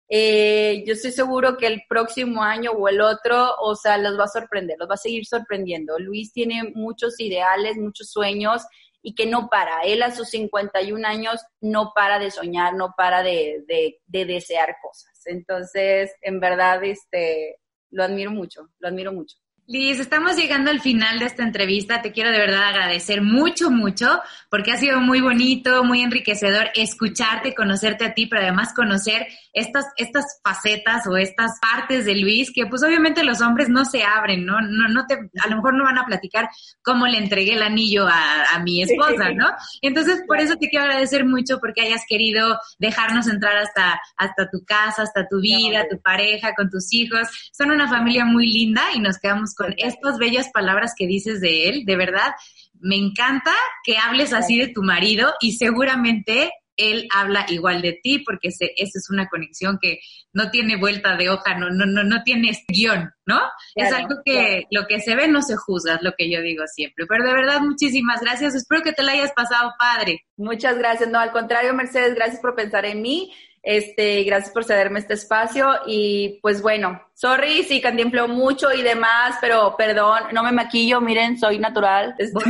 eh, yo estoy seguro que el próximo año o el otro, o sea, los va a sorprender, los va a seguir sorprendiendo. Luis tiene muchos ideales, muchos sueños y que no para. Él a sus 51 años no para de soñar, no para de, de, de desear cosas. Entonces, en verdad, este, lo admiro mucho, lo admiro mucho. Liz, estamos llegando al final de esta entrevista. Te quiero de verdad agradecer mucho, mucho, porque ha sido muy bonito, muy enriquecedor escucharte, conocerte a ti, pero además conocer estas, estas facetas o estas partes de Luis que pues obviamente los hombres no se abren, ¿no? No, no te, a lo mejor no van a platicar cómo le entregué el anillo a, a mi esposa, ¿no? Entonces, por eso te quiero agradecer mucho porque hayas querido dejarnos entrar hasta, hasta tu casa, hasta tu vida, tu pareja, con tus hijos. Son una familia muy linda y nos quedamos con estas bellas palabras que dices de él, de verdad. Me encanta que hables así de tu marido y seguramente él habla igual de ti porque esa es una conexión que no tiene vuelta de hoja, no, no, no, no tiene guion, ¿no? es algo que lo que se ve no se juzga, es lo que yo digo siempre. Pero de verdad, muchísimas gracias. Espero que te la hayas pasado padre. Muchas gracias. No, al contrario, Mercedes, gracias por pensar en mí. Este, gracias por cederme este espacio y pues bueno, sorry si cantinfleo mucho y demás, pero perdón, no me maquillo, miren, soy natural. Es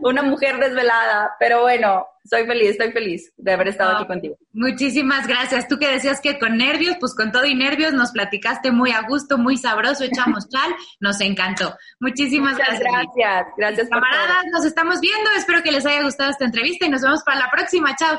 Una mujer desvelada, pero bueno, soy feliz, estoy feliz de haber estado aquí contigo. Muchísimas gracias. Tú que decías que con nervios, pues con todo y nervios nos platicaste muy a gusto, muy sabroso, echamos chal, nos encantó. Muchísimas gracias. Gracias, gracias. Camaradas, nos estamos viendo. Espero que les haya gustado esta entrevista y nos vemos para la próxima. Chao.